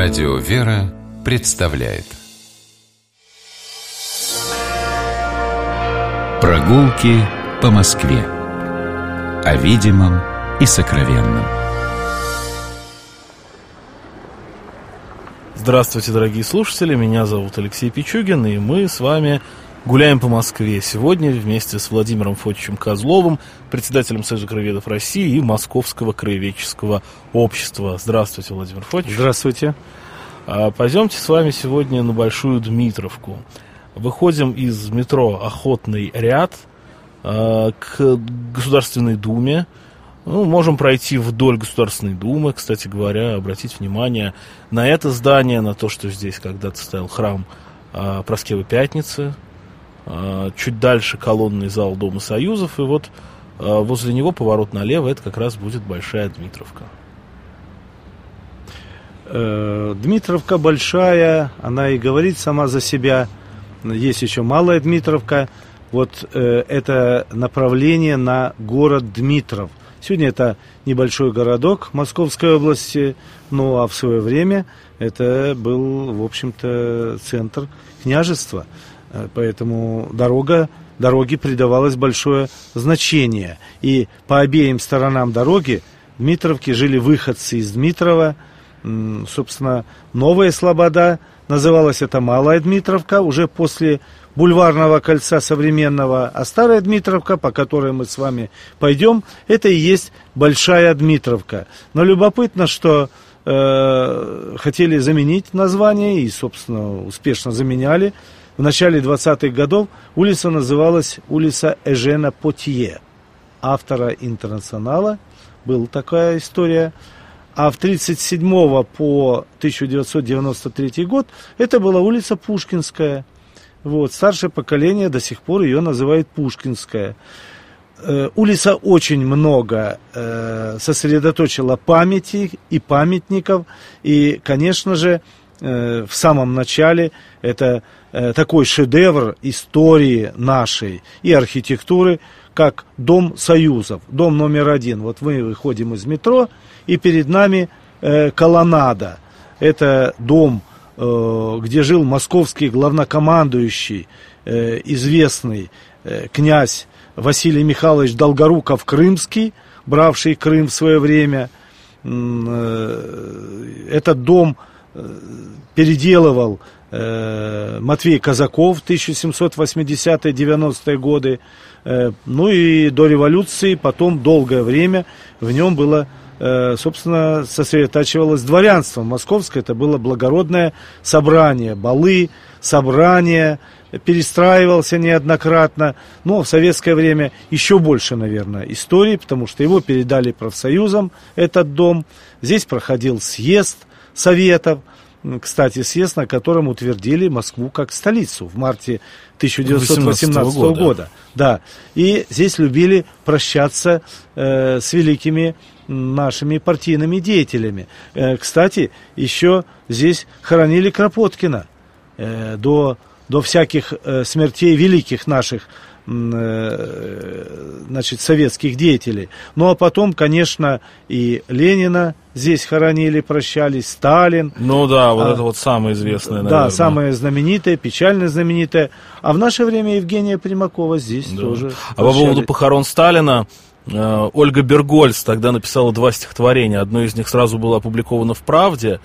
Радио «Вера» представляет. Прогулки по Москве. О видимом и сокровенном. Здравствуйте, дорогие слушатели, меня зовут Алексей Пичугин, и мы с вами гуляем по Москве. Сегодня вместе с Владимиром Фотичем Козловым, председателем Союза краеведов России и Московского краеведческого общества. Здравствуйте, Владимир Фотич. Здравствуйте. А, пойдемте с вами сегодня на Большую Дмитровку. Выходим из метро «Охотный ряд» а, к Государственной Думе. Ну, можем пройти вдоль Государственной Думы, кстати говоря, обратить внимание на это здание, на то, что здесь когда-то стоял храм а, Проскевы Пятницы, чуть дальше колонный зал Дома Союзов, и вот а, возле него поворот налево, это как раз будет Большая Дмитровка. Э, Дмитровка большая, она и говорит сама за себя. Есть еще Малая Дмитровка. Вот э, это направление на город Дмитров. Сегодня это небольшой городок Московской области, ну а в свое время это был, в общем-то, центр княжества. Э, поэтому дорога, дороге придавалось большое значение. И по обеим сторонам дороги Дмитровки жили выходцы из Дмитрова. Собственно, Новая Слобода, называлась это Малая Дмитровка, уже после бульварного кольца современного, а старая Дмитровка, по которой мы с вами пойдем, это и есть Большая Дмитровка. Но любопытно, что э, хотели заменить название и, собственно, успешно заменяли. В начале 20-х годов улица называлась улица Эжена Потье, автора «Интернационала». Была такая история. А в 1937 по 1993 год это была улица Пушкинская – вот, старшее поколение до сих пор ее называет Пушкинская. Э, улица очень много э, сосредоточила памяти и памятников. И, конечно же, э, в самом начале это такой шедевр истории нашей и архитектуры, как Дом Союзов, дом номер один. Вот мы выходим из метро, и перед нами э, колоннада. Это дом Э, где жил московский главнокомандующий, э, известный э, князь Василий Михайлович Долгоруков Крымский, бравший Крым в свое время. Этот дом переделывал Матвей Казаков 1780-90-е годы. Ну и до революции потом долгое время в нем было Э, собственно, сосредотачивалось дворянство. Московское это было благородное собрание, балы, собрания, перестраивался неоднократно. Но в советское время еще больше, наверное, истории, потому что его передали профсоюзам, этот дом. Здесь проходил съезд советов, кстати, съезд, на котором утвердили Москву как столицу в марте 1918 года. года. Да. И здесь любили прощаться э, с великими нашими партийными деятелями. Э, кстати, еще здесь хоронили Кропоткина э, до, до всяких э, смертей великих наших значит, советских деятелей. Ну а потом, конечно, и Ленина здесь хоронили, прощались, Сталин. Ну да, вот а, это вот самое известное, наверное. Да, самое знаменитое, печально знаменитое. А в наше время Евгения Примакова здесь да. тоже. А по поводу похорон Сталина, Э, Ольга Бергольц тогда написала два стихотворения. Одно из них сразу было опубликовано в «Правде».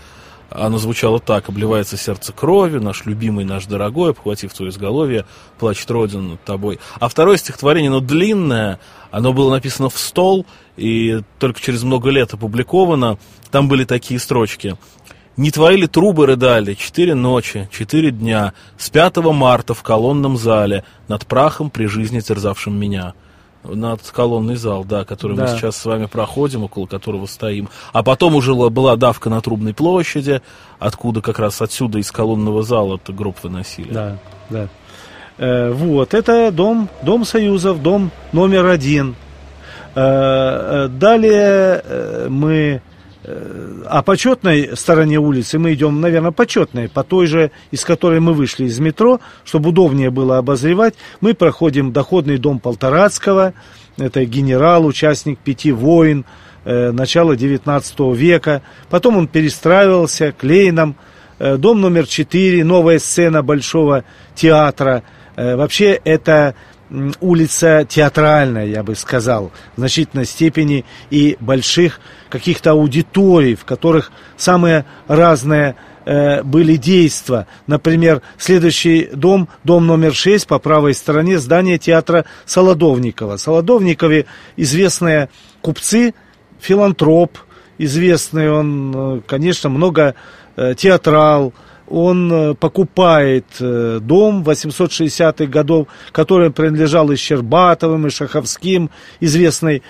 Оно звучало так. «Обливается сердце кровью, наш любимый, наш дорогой, обхватив твое изголовье, плачет Родина над тобой». А второе стихотворение, оно длинное, оно было написано в стол, и только через много лет опубликовано. Там были такие строчки. «Не твои ли трубы рыдали четыре ночи, четыре дня, с 5 марта в колонном зале, над прахом при жизни терзавшим меня?» Над колонный зал, да, который да. мы сейчас с вами проходим, около которого стоим. А потом уже была давка на Трубной площади, откуда как раз отсюда из колонного зала гроб выносили. Да, да. Э, вот, это дом, дом Союзов, дом номер один. Э, э далее э, мы а почетной стороне улицы мы идем, наверное, почетной, по той же, из которой мы вышли из метро, чтобы удобнее было обозревать. Мы проходим доходный дом Полторацкого, это генерал, участник пяти войн, э, начала 19 века. Потом он перестраивался клейном. Э, дом номер 4, новая сцена Большого театра. Э, вообще это улица театральная, я бы сказал, в значительной степени и больших каких-то аудиторий, в которых самые разные э, были действия. Например, следующий дом, дом номер 6 по правой стороне, здание театра Солодовникова. Солодовникове известные купцы, филантроп, известный он, э, конечно, много э, театрал, он э, покупает э, дом 860-х годов, который принадлежал и Щербатовым, и Шаховским, известной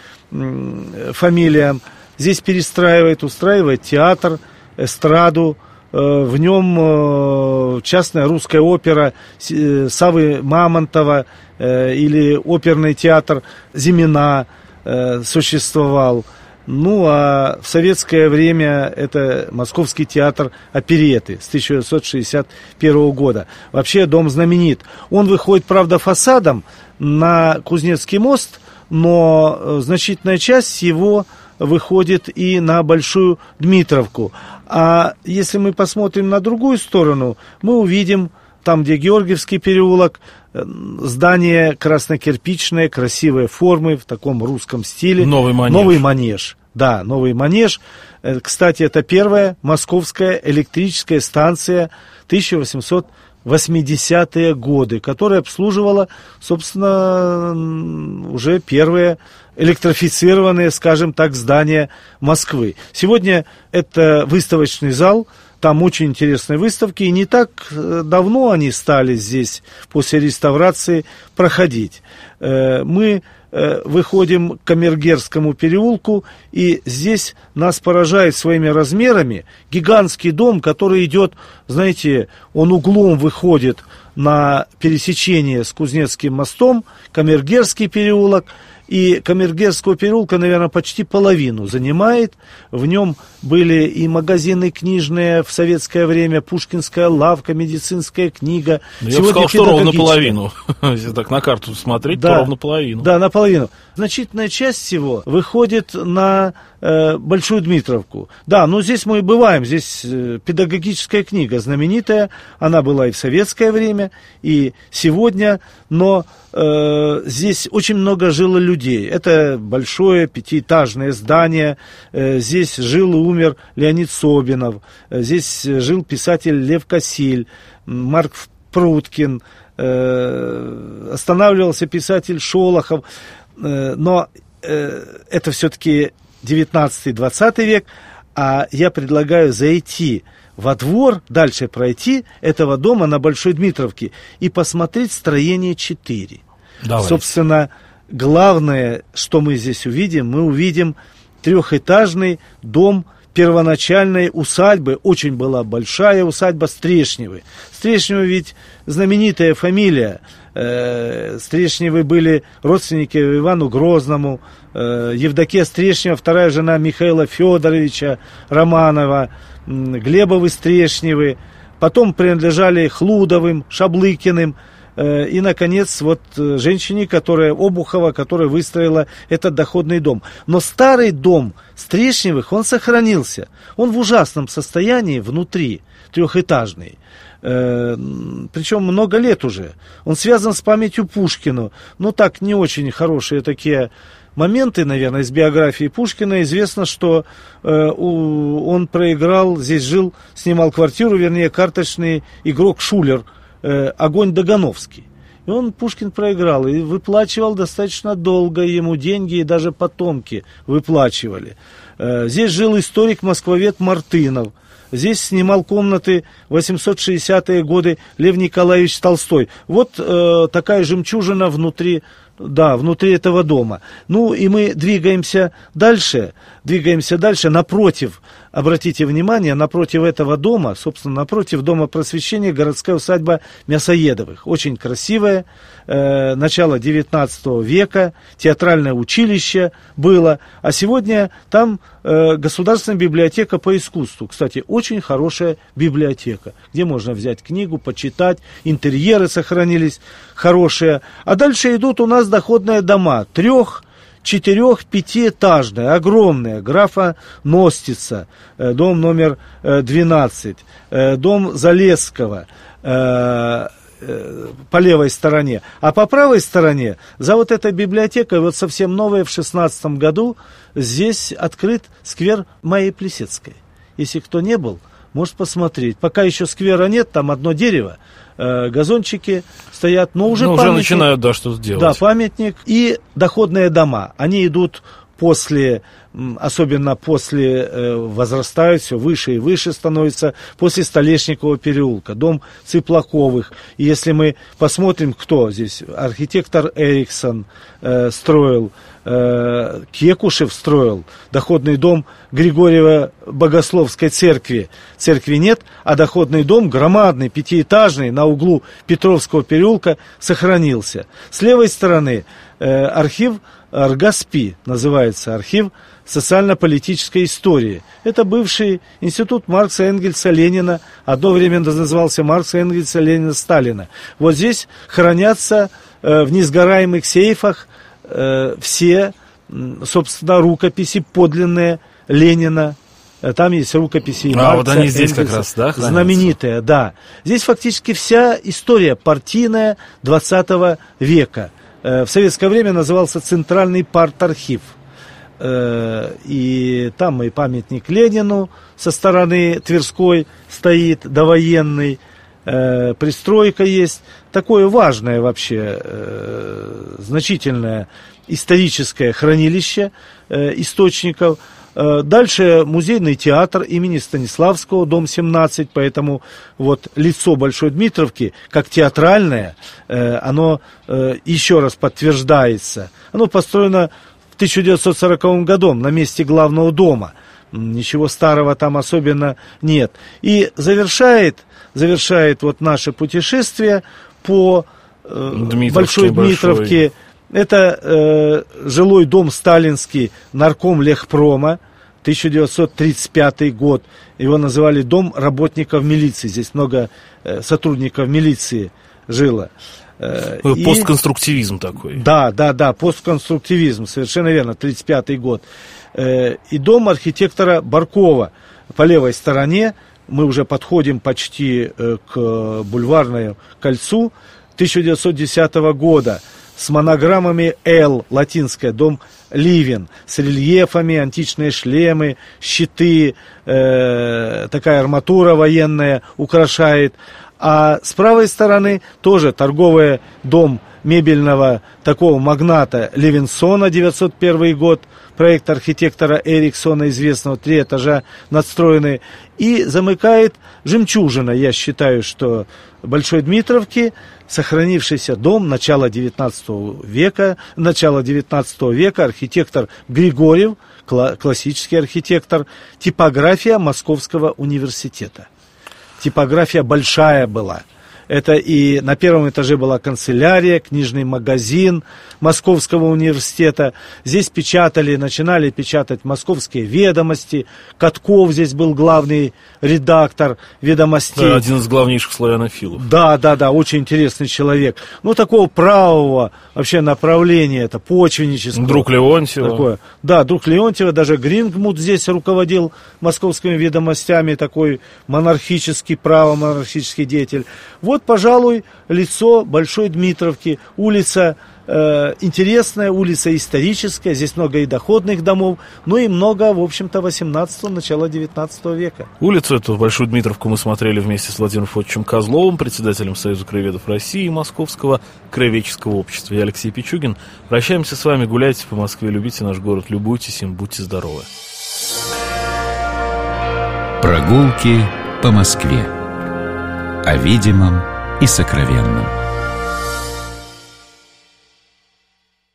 фамилиям. Здесь перестраивает, устраивает театр, эстраду, э, в нем частная русская опера Савы Мамонтова или оперный театр Зимина существовал. Ну, а в советское время это Московский театр опереты с 1961 года. Вообще дом знаменит. Он выходит, правда, фасадом на Кузнецкий мост, но э, значительная часть его выходит и на Большую Дмитровку. А если мы посмотрим на другую сторону, мы увидим там, где Георгиевский переулок, э, здание краснокирпичное, красивые формы в таком русском стиле. Новый манеж. Новый манеж. Да, новый манеж. Э, кстати, это первая московская электрическая станция 1880-е годы, которая обслуживала, собственно, уже первые электрифицированные, скажем так, здания Москвы. Сегодня это выставочный зал, там очень интересные выставки, и не так э, давно они стали здесь после реставрации проходить. Э, мы э, выходим к Камергерскому переулку, и здесь нас поражает своими размерами гигантский дом, который идет, знаете, он углом выходит на пересечение с Кузнецким мостом, Камергерский переулок – и Камергерского переулка, наверное, почти половину занимает. В нем были и магазины книжные в советское время, Пушкинская лавка, медицинская книга. Ну, я бы сказал, что ровно половину. Если так на карту смотреть, да, то ровно половину. Да, наполовину. Значительная часть всего выходит на э, Большую Дмитровку. Да, но здесь мы и бываем. Здесь э, педагогическая книга знаменитая. Она была и в советское время, и сегодня. Но э, здесь очень много жило людей. Это большое пятиэтажное здание. Э, здесь жил и умер Леонид Собинов. Э, здесь жил писатель Лев Косиль, Марк Пруткин. Останавливался писатель Шолохов. Но это все-таки 19-20 век, а я предлагаю зайти во двор, дальше пройти этого дома на Большой Дмитровке и посмотреть строение 4. Давай. Собственно, главное, что мы здесь увидим, мы увидим трехэтажный дом первоначальной усадьбы, очень была большая усадьба Стрешневы. Стрешневы ведь знаменитая фамилия. Э, Стрешневы были родственники Ивану Грозному, э, Евдокия Стрешнева, вторая жена Михаила Федоровича Романова, Глебовы Стрешневы, потом принадлежали Хлудовым, Шаблыкиным, Э, и, наконец, вот э, женщине, которая, Обухова, которая выстроила этот доходный дом. Но старый дом Стрешневых, он сохранился. Он в ужасном состоянии внутри, трехэтажный. Э, причем много лет уже. Он связан с памятью Пушкину. Ну, так, не очень хорошие такие моменты, наверное, из биографии Пушкина. Известно, что э, у, он проиграл, здесь жил, снимал квартиру, вернее, карточный игрок Шулер – э, огонь Дагановский. И он, Пушкин, проиграл и выплачивал достаточно долго ему деньги, и даже потомки выплачивали. Э, здесь жил историк-москвовед Мартынов. Здесь снимал комнаты 860-е годы Лев Николаевич Толстой. Вот э, такая жемчужина внутри да, внутри этого дома. Ну и мы двигаемся дальше, двигаемся дальше напротив, обратите внимание, напротив этого дома, собственно, напротив дома просвещения городская усадьба Мясоедовых. Очень красивая, э, начало 19 века, театральное училище было, а сегодня там э, государственная библиотека по искусству. Кстати, очень хорошая библиотека, где можно взять книгу, почитать, интерьеры сохранились хорошие. А дальше идут у нас доходные дома, трех, четырех-пятиэтажная, огромная, графа Ностица, э, дом номер 12, э, дом Залесского, по левой стороне. А по правой стороне, за вот этой библиотекой, вот совсем новая, в 16 году, здесь открыт сквер Майи Плесецкой. Если кто не был, может посмотреть. Пока еще сквера нет, там одно дерево, э, газончики стоят, но уже, но уже начинают, да, что-то делать. Да, памятник и доходные дома. Они идут после, особенно после э, возрастают, все выше и выше становится, после Столешникового переулка, дом Цыплаковых. И если мы посмотрим, кто здесь, архитектор Эриксон э, строил, э, Кекушев строил доходный дом Григорьева Богословской церкви. Церкви нет, а доходный дом громадный, пятиэтажный, на углу Петровского переулка сохранился. С левой стороны э, архив РГАСПИ, называется архив социально-политической истории. Это бывший институт Маркса, Энгельса, Ленина, одно время назывался Маркса, Энгельса, Ленина, Сталина. Вот здесь хранятся э, в несгораемых сейфах э, все, собственно, рукописи подлинные Ленина, э, там есть рукописи а, Маркса, вот они здесь Энгельса, как раз, да, хранятся? знаменитые, да. Здесь фактически вся история партийная 20 века. Э, в советское время назывался Центральный парт-архив. И там и памятник Ленину со стороны Тверской стоит, довоенный, пристройка есть. Такое важное вообще, значительное историческое хранилище э, источников. Э, дальше музейный театр имени Станиславского, дом 17, поэтому вот лицо Большой Дмитровки, как театральное, э, оно э, еще раз подтверждается. Оно построено в 1940 году на месте главного дома. Ничего старого там особенно нет. И завершает, завершает вот наше путешествие по э, Большой Дмитровке. Большой это э, жилой дом сталинский, нарком Лехпрома, 1935 год. Его называли дом работников милиции. Здесь много э, сотрудников милиции жило. Э, и, постконструктивизм такой. Да, да, да, постконструктивизм, совершенно верно, 35 год. Э, и дом архитектора Баркова по левой стороне. Мы уже подходим почти э, к бульварному кольцу 1910 года с монограммами «Л», латинская, дом Ливен, с рельефами, античные шлемы, щиты, э, такая арматура военная украшает. А с правой стороны тоже торговый дом мебельного такого магната Левинсона, 901 год, проект архитектора Эриксона, известного, три этажа надстроенный, и замыкает жемчужина, я считаю, что Большой Дмитровки, сохранившийся дом начала 19 века, начала 19 века, архитектор Григорьев, классический архитектор, типография Московского университета. Типография большая была – это и на первом этаже была канцелярия, книжный магазин Московского университета. Здесь печатали, начинали печатать московские ведомости. Катков здесь был главный редактор ведомостей. Да, один из главнейших славянофилов. Да, да, да, очень интересный человек. Ну, такого правого вообще направления, это почвеннического. Друг Леонтьева. Такое. Да, друг Леонтьева, даже Грингмут здесь руководил московскими ведомостями, такой монархический, право-монархический деятель. Вот, пожалуй, лицо Большой Дмитровки, улица э, интересная, улица историческая, здесь много и доходных домов, ну и много, в общем-то, 18-го, начала 19 века. Улицу эту, Большую Дмитровку, мы смотрели вместе с Владимиром Фотовичем Козловым, председателем Союза краеведов России и Московского краеведческого общества. Я Алексей Пичугин. Прощаемся с вами, гуляйте по Москве, любите наш город, любуйтесь им, будьте здоровы. Прогулки по Москве о видимом и сокровенном.